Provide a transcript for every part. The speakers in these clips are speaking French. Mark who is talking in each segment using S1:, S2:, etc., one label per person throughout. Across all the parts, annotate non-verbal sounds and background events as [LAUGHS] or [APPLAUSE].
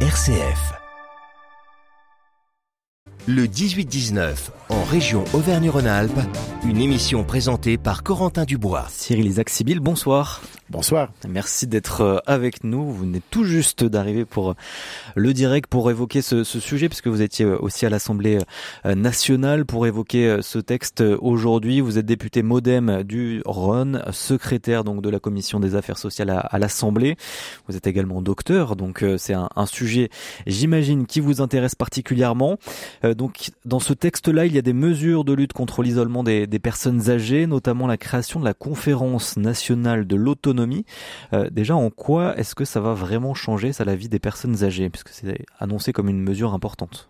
S1: RCF. Le 18-19, en région Auvergne-Rhône-Alpes, une émission présentée par Corentin Dubois.
S2: Cyril Isaac Sibyl, bonsoir.
S3: Bonsoir.
S2: Merci d'être euh, avec nous. Vous venez tout juste d'arriver pour euh, le direct pour évoquer ce, ce, sujet, puisque vous étiez euh, aussi à l'Assemblée nationale pour évoquer ce texte aujourd'hui. Vous êtes député MoDem du Rhône, secrétaire donc de la commission des affaires sociales à, à l'Assemblée. Vous êtes également docteur, donc c'est un, un, sujet, j'imagine, qui vous intéresse particulièrement. Donc dans ce texte-là, il y a des mesures de lutte contre l'isolement des, personnes âgées, notamment la création de la conférence nationale de l'autonomie euh, déjà, en quoi est-ce que ça va vraiment changer la vie des personnes âgées, puisque c'est annoncé comme une mesure importante?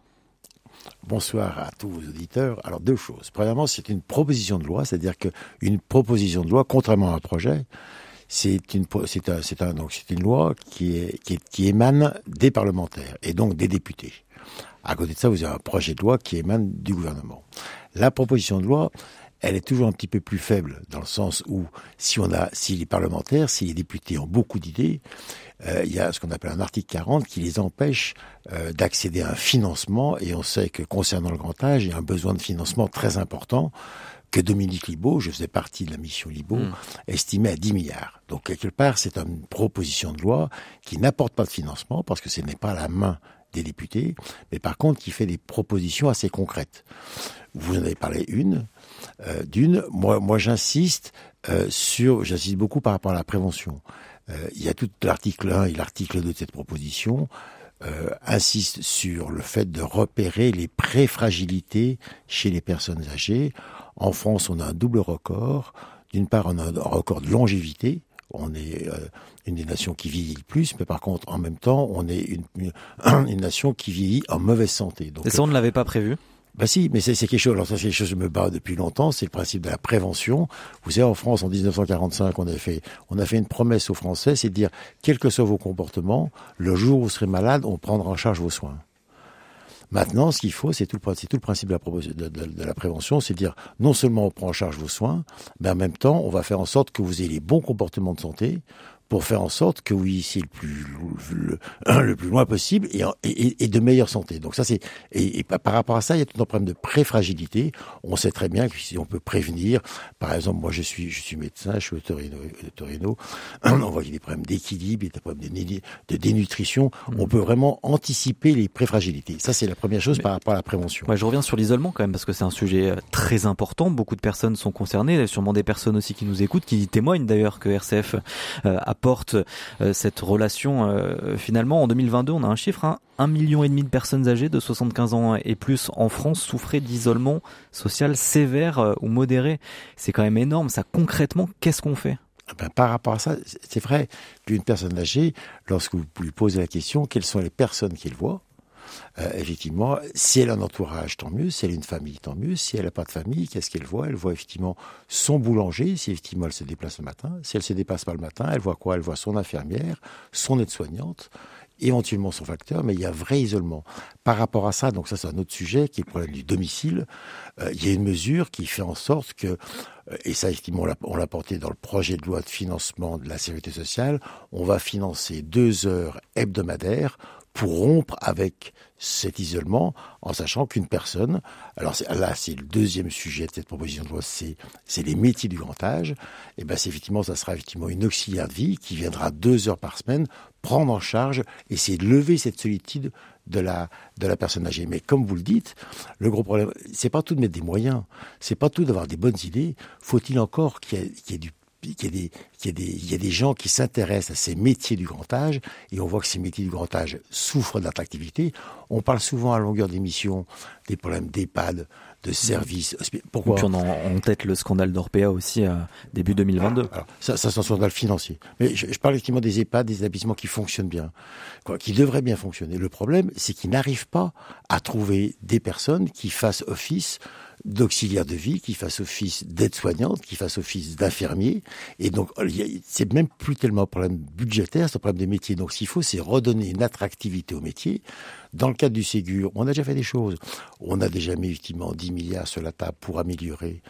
S3: Bonsoir à tous vos auditeurs. Alors deux choses. Premièrement, c'est une proposition de loi, c'est-à-dire qu'une proposition de loi, contrairement à un projet, c'est une, loi qui émane des parlementaires et donc des députés. À côté de ça, vous avez un projet de loi qui émane du gouvernement. La proposition de loi, elle est toujours un petit peu plus faible dans le sens où si on a, si les parlementaires, si les députés ont beaucoup d'idées, euh, il y a ce qu'on appelle un article 40 qui les empêche euh, d'accéder à un financement et on sait que concernant le grand âge, il y a un besoin de financement très important que Dominique Libaud, je faisais partie de la mission Libaud, mmh. estimait à 10 milliards. Donc quelque part, c'est une proposition de loi qui n'apporte pas de financement parce que ce n'est pas la main des députés, mais par contre qui fait des propositions assez concrètes. Vous en avez parlé une, euh, d'une. Moi, moi j'insiste euh, sur, j'insiste beaucoup par rapport à la prévention. Euh, il y a tout l'article 1 et l'article 2 de cette proposition. Insiste sur le fait de repérer les préfragilités chez les personnes âgées. En France, on a un double record. D'une part, on a un record de longévité, on est euh, une des nations qui vieillit le plus, mais par contre, en même temps, on est une, une, une nation qui vieillit en mauvaise santé.
S2: Donc, Et ça, on ne l'avait pas prévu?
S3: Bah si, mais c'est quelque chose. Alors ça, c'est quelque chose que je me bats depuis longtemps. C'est le principe de la prévention. Vous savez, en France, en 1945, on a fait, on a fait une promesse aux Français, c'est de dire, quels que soient vos comportements, le jour où vous serez malade, on prendra en charge vos soins. Maintenant, ce qu'il faut, c'est tout, le principe de la, de la prévention, c'est de dire non seulement on prend en charge vos soins, mais en même temps, on va faire en sorte que vous ayez les bons comportements de santé pour faire en sorte que oui, c'est le plus le, le, plus loin possible et, et, et, de meilleure santé. Donc ça c'est et, et, par rapport à ça, il y a tout un problème de préfragilité. On sait très bien que si on peut prévenir, par exemple, moi je suis je suis médecin, je suis au Torino, Torino [CLEARS THROAT] on voit qu'il y a des problèmes d'équilibre, il y a des problèmes de, de dénutrition. Mmh. On peut vraiment anticiper les préfragilités. Ça c'est la première chose Mais, par rapport à la prévention.
S2: Ouais, je reviens sur l'isolement quand même parce que c'est un sujet euh, très important. Beaucoup de personnes sont concernées, il y a sûrement des personnes aussi qui nous écoutent, qui témoignent d'ailleurs que RCF euh, a apporte euh, cette relation. Euh, finalement, en 2022, on a un chiffre, hein, un million et demi de personnes âgées de 75 ans et plus en France souffraient d'isolement social sévère euh, ou modéré. C'est quand même énorme. Ça, concrètement, qu'est-ce qu'on fait?
S3: Ah ben, par rapport à ça, c'est vrai qu'une personne âgée, lorsque vous lui posez la question, quelles sont les personnes qu'il voit, euh, effectivement, si elle a un entourage, tant mieux. Si elle a une famille, tant mieux. Si elle n'a pas de famille, qu'est-ce qu'elle voit? Elle voit effectivement son boulanger, si effectivement elle se déplace le matin. Si elle se déplace pas le matin, elle voit quoi? Elle voit son infirmière, son aide-soignante éventuellement son facteur, mais il y a vrai isolement. Par rapport à ça, donc ça c'est un autre sujet qui est le problème du domicile, euh, il y a une mesure qui fait en sorte que, euh, et ça effectivement on l'a porté dans le projet de loi de financement de la sécurité sociale, on va financer deux heures hebdomadaires pour rompre avec cet isolement en sachant qu'une personne, alors là c'est le deuxième sujet de cette proposition de loi, c'est les métiers du grand âge, et ben c'est effectivement ça sera effectivement une auxiliaire de vie qui viendra deux heures par semaine prendre en charge, essayer de lever cette solitude de la de la personne âgée. Mais comme vous le dites, le gros problème, c'est pas tout de mettre des moyens, c'est pas tout d'avoir des bonnes idées. Faut-il encore qu'il y, qu y, ait du qu'il y, qu y, y a des gens qui s'intéressent à ces métiers du grand âge, et on voit que ces métiers du grand âge souffrent d'attractivité. On parle souvent à longueur d'émission des problèmes d'EHPAD, de services.
S2: Pourquoi on a en tête le scandale d'Orpea aussi à début 2022.
S3: Alors, ça, ça c'est un scandale financier. Mais je, je, parle effectivement des EHPAD, des établissements qui fonctionnent bien, quoi, qui devraient bien fonctionner. Le problème, c'est qu'ils n'arrivent pas à trouver des personnes qui fassent office d'auxiliaire de vie, qui fasse office d'aide-soignante, qui fasse office d'infirmier. Et donc, c'est même plus tellement un problème budgétaire, c'est un problème des métiers. Donc, ce qu'il faut, c'est redonner une attractivité au métier. Dans le cadre du Ségur, on a déjà fait des choses. On a déjà mis effectivement 10 milliards sur la table pour améliorer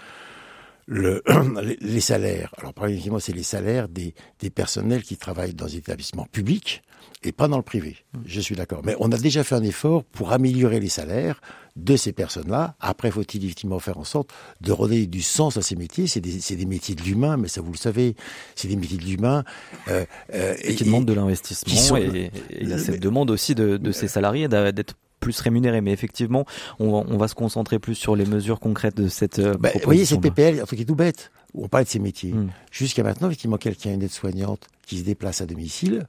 S3: le, [CLEARS THROAT] les salaires. Alors, premièrement, c'est les salaires des, des personnels qui travaillent dans des établissements publics et pas dans le privé. Je suis d'accord. Mais on a déjà fait un effort pour améliorer les salaires de ces personnes-là. Après, faut-il effectivement faire en sorte de redonner du sens à ces métiers? C'est des, des, métiers de l'humain, mais ça vous le savez, c'est des métiers de l'humain.
S2: Euh, euh, et, qui demandent de l'investissement. Et, il y a cette demande aussi de, de ces salariés d'être plus rémunérés. Mais effectivement, on va, on va, se concentrer plus sur les mesures concrètes de cette euh,
S3: bah, Vous voyez, cette PPL, un truc qui est tout bête, on parle de ces métiers. Hmm. Jusqu'à maintenant, effectivement, quelqu'un, une aide-soignante qui se déplace à domicile,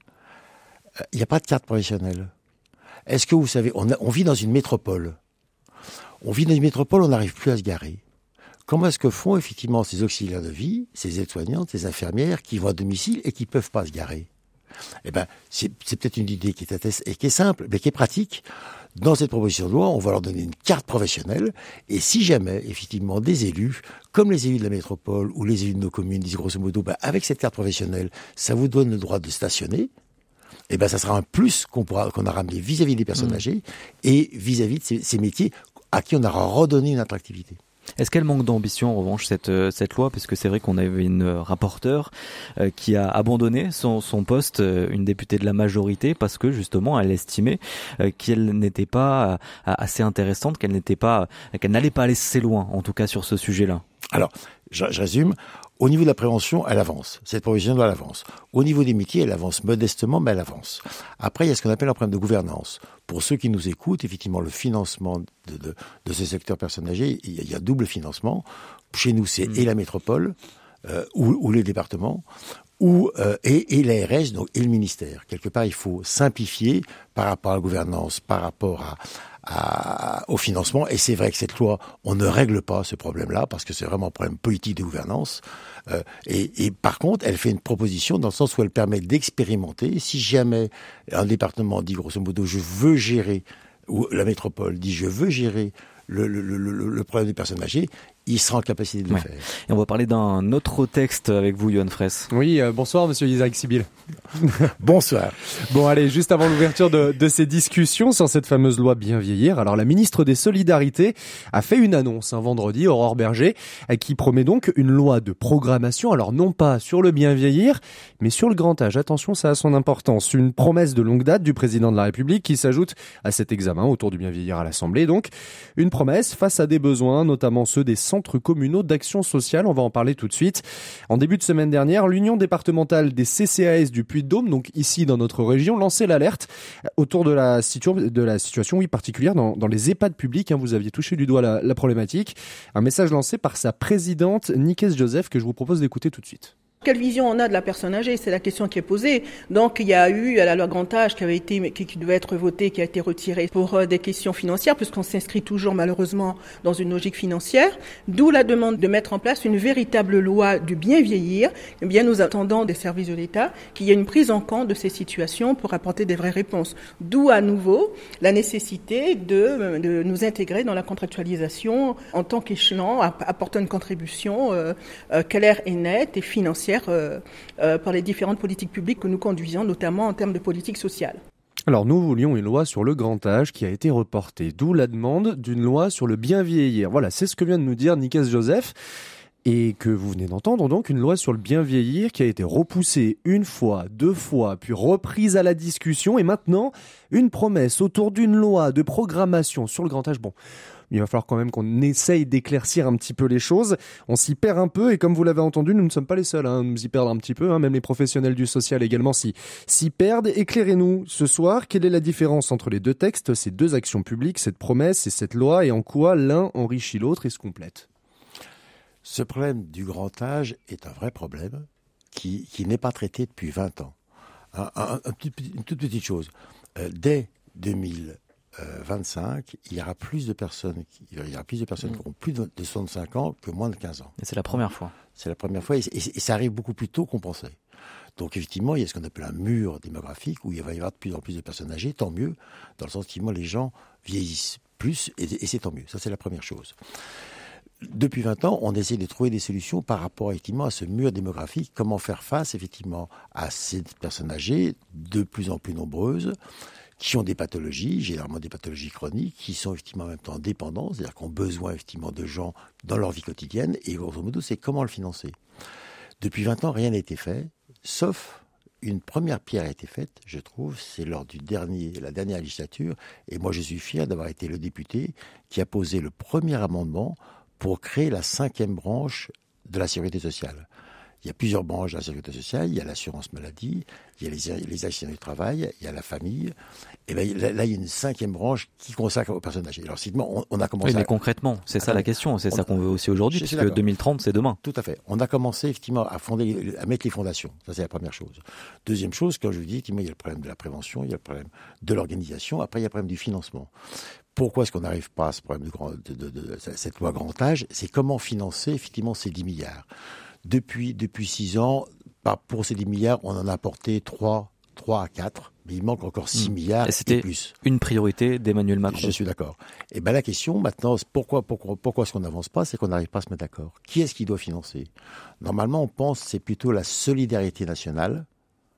S3: il n'y a pas de carte professionnelle. Est-ce que vous savez, on, on, vit dans une métropole. On vit dans une métropole, on n'arrive plus à se garer. Comment est-ce que font effectivement ces auxiliaires de vie, ces aides-soignantes, ces infirmières qui vont à domicile et qui ne peuvent pas se garer? Eh ben, c'est peut-être une idée qui est, et qui est simple, mais qui est pratique. Dans cette proposition de loi, on va leur donner une carte professionnelle, et si jamais, effectivement, des élus, comme les élus de la métropole ou les élus de nos communes, disent grosso modo, ben, avec cette carte professionnelle, ça vous donne le droit de stationner, eh ben, ça sera un plus qu'on pourra, qu'on a ramené vis-à-vis des personnes mmh. âgées et vis-à-vis de ces, métiers à qui on aura redonné une attractivité.
S2: Est-ce qu'elle manque d'ambition en revanche cette euh, cette loi? Parce que c'est vrai qu'on avait une rapporteure euh, qui a abandonné son, son poste, euh, une députée de la majorité parce que justement elle estimait qu'elle n'était pas assez intéressante, qu'elle n'était pas qu'elle n'allait pas aller assez loin en tout cas sur ce sujet-là.
S3: Alors, je, je résume. Au niveau de la prévention, elle avance. Cette provision doit avance. Au niveau des métiers, elle avance modestement, mais elle avance. Après, il y a ce qu'on appelle un problème de gouvernance. Pour ceux qui nous écoutent, effectivement, le financement de, de, de ces secteurs personnes âgées, il y, a, il y a double financement. Chez nous, c'est mmh. et la métropole, euh, ou, les départements, ou euh, et, l'ARS donc et le ministère. Quelque part, il faut simplifier par rapport à la gouvernance, par rapport au financement. Et c'est vrai que cette loi, on ne règle pas ce problème-là parce que c'est vraiment un problème politique de gouvernance. Euh, et, par contre, elle fait une proposition dans le sens où elle permet d'expérimenter. Si jamais un département dit grosso modo, je veux gérer, ou la métropole dit, je veux gérer le, problème des personnes âgées, il sera en capacité de le faire.
S2: Et on va parler d'un autre texte avec vous, Johan Fraisse.
S4: Oui, euh, bonsoir, monsieur Isaac Sibyl. [LAUGHS]
S3: bonsoir.
S4: Bon, allez, juste avant l'ouverture de, de, ces discussions sur cette fameuse loi bien vieillir, alors la ministre des Solidarités a fait une annonce un vendredi, Aurore Berger, qui promet donc une loi de programmation, alors non pas sur le bien vieillir, mais sur le grand âge. Attention, ça a son importance. Une promesse de longue date du président de la République qui s'ajoute à cet examen autour du bien vieillir à l'Assemblée. Donc, une promesse face à des besoins, notamment ceux des communaux d'action sociale. On va en parler tout de suite. En début de semaine dernière, l'Union départementale des CCAS du Puy-de-Dôme, donc ici dans notre région, lançait l'alerte autour de la, situation particulière dans, dans les EHPAD publics. Hein, vous aviez touché du doigt la, la problématique. Un message lancé par sa présidente, Nikes Joseph, que je vous propose d'écouter tout de suite.
S5: Quelle vision on a de la personne âgée C'est la question qui est posée. Donc il y a eu la loi grand âge qui avait été, qui, qui devait être votée, qui a été retirée pour euh, des questions financières, puisqu'on s'inscrit toujours malheureusement dans une logique financière. D'où la demande de mettre en place une véritable loi du bien vieillir. Eh bien, nous attendons des services de l'État qu'il y ait une prise en compte de ces situations pour apporter des vraies réponses. D'où à nouveau la nécessité de, de, nous intégrer dans la contractualisation en tant qu'échelon, apportant une contribution euh, euh, claire et nette et financière euh, euh, par les différentes politiques publiques que nous conduisons, notamment en termes de politique sociale.
S4: Alors nous voulions une loi sur le grand âge qui a été reportée, d'où la demande d'une loi sur le bien vieillir. Voilà, c'est ce que vient de nous dire Nicolas Joseph et que vous venez d'entendre donc une loi sur le bien vieillir qui a été repoussée une fois, deux fois, puis reprise à la discussion et maintenant une promesse autour d'une loi de programmation sur le grand âge. Bon, il va falloir quand même qu'on essaye d'éclaircir un petit peu les choses. On s'y perd un peu et comme vous l'avez entendu, nous ne sommes pas les seuls hein, à nous y perdre un petit peu. Hein. Même les professionnels du social également s'y, s'y perdent. Éclairez-nous ce soir. Quelle est la différence entre les deux textes, ces deux actions publiques, cette promesse et cette loi et en quoi l'un enrichit l'autre et se complète?
S3: Ce problème du grand âge est un vrai problème qui, qui n'est pas traité depuis 20 ans. Un, un, un, une toute petite chose. Euh, dès 2000, 25, euh, il y aura plus de personnes, qui, il y aura plus de personnes qui auront plus de, 65 ans que moins de 15 ans.
S2: Et c'est la première fois.
S3: C'est la première fois et, et, et, ça arrive beaucoup plus tôt qu'on pensait. Donc effectivement, il y a ce qu'on appelle un mur démographique où il va y avoir de plus en plus de personnes âgées, tant mieux, dans le sens que les gens vieillissent plus et, et c'est tant mieux. Ça, c'est la première chose. Depuis 20 ans, on essaie de trouver des solutions par rapport effectivement à ce mur démographique. Comment faire face effectivement à ces personnes âgées de plus en plus nombreuses qui ont des pathologies, généralement des pathologies chroniques, qui sont effectivement en même temps dépendantes, c'est-à-dire qui ont besoin effectivement de gens dans leur vie quotidienne. Et grosso modo, c'est comment le financer. Depuis 20 ans, rien n'a été fait, sauf une première pierre a été faite, je trouve, c'est lors du dernier, la dernière législature, et moi je suis fier d'avoir été le député qui a posé le premier amendement pour créer la cinquième branche de la sécurité sociale. Il y a plusieurs branches de la sécurité sociale. Il y a l'assurance maladie, il y a les, les accidents du travail, il y a la famille. Et ben là, il y a une cinquième branche qui consacre aux personnes âgées. Alors, on, on a commencé.
S2: mais concrètement, c'est ça la question. C'est ça qu'on veut aussi aujourd'hui, puisque 2030, c'est demain.
S3: Tout à fait. On a commencé effectivement à fonder, à mettre les fondations. Ça, c'est la première chose. Deuxième chose, quand je vous dis, il y a le problème de la prévention, il y a le problème de l'organisation. Après, il y a le problème du financement pourquoi est-ce qu'on n'arrive pas à ce problème de, grand, de, de, de, cette loi grand âge? C'est comment financer effectivement ces 10 milliards. Depuis depuis 6 ans, pour ces 10 milliards, on en a apporté 3, 3 à 4, mais il manque encore 6 hmm. milliards et,
S2: c'était
S3: plus.
S2: Une priorité d'Emmanuel Macron.
S3: Je suis d'accord. Et ben la question maintenant, pourquoi pourquoi pourquoi est-ce qu'on n'avance pas? C'est qu'on n'arrive pas à se mettre d'accord. Qui est-ce qui doit financer? Normalement, on pense c'est plutôt la solidarité nationale.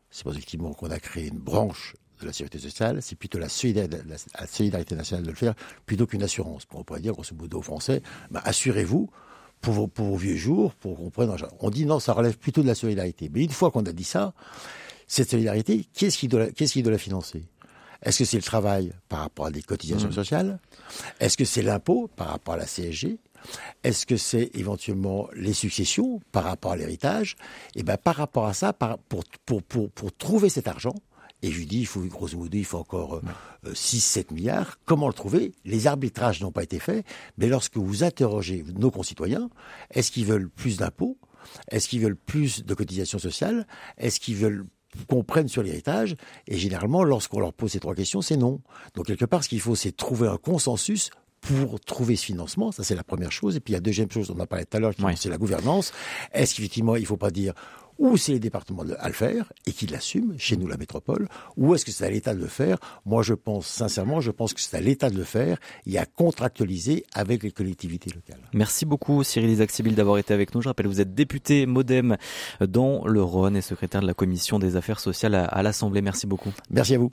S3: C'est effectivement qu'on a créé une branche de la sécurité sociale, c'est plutôt la solidarité, nationale de le faire plutôt qu'une assurance. On pourrait dire, grosso modo, aux Français, bah, assurez-vous pour vos, pour vos vieux jours, pour qu'on prenne On dit non, ça relève plutôt de la solidarité. Mais une fois qu'on a dit ça, cette solidarité, qu'est-ce qui doit, qu'est-ce qui doit la financer? Est-ce que c'est le travail par rapport à des cotisations mmh. sociales? Est-ce que c'est l'impôt par rapport à la CSG est-ce que c'est éventuellement les successions par rapport à l'héritage? Et eh ben par rapport à ça, pour, pour, pour, pour trouver cet argent, et je lui dis, il faut, grosso modo, il faut encore 6-7 euh, milliards. Comment le trouver? Les arbitrages n'ont pas été faits, mais lorsque vous interrogez nos concitoyens, est-ce qu'ils veulent plus d'impôts? Est-ce qu'ils veulent plus de cotisations sociales? Est-ce qu'ils veulent qu'on prenne sur l'héritage? Et généralement, lorsqu'on leur pose ces trois questions, c'est non. Donc quelque part, ce qu'il faut, c'est trouver un consensus pour trouver ce financement, ça c'est la première chose. Et puis la deuxième chose, on a parlé tout à l'heure, c'est la gouvernance. Est-ce qu'effectivement, il ne faut pas dire ou c'est les départements à le faire et qui l'assument, chez nous la métropole, ou est-ce que c'est à l'État de le faire? Moi je pense sincèrement, je pense que c'est à l'État de le faire et à contractualiser avec les collectivités locales.
S2: Merci beaucoup Cyril Isaac Sibyl d'avoir été avec nous. Je rappelle, vous êtes député Modem dans le Rhône et secrétaire de la commission des affaires sociales à l'Assemblée. Merci beaucoup.
S3: Merci à vous.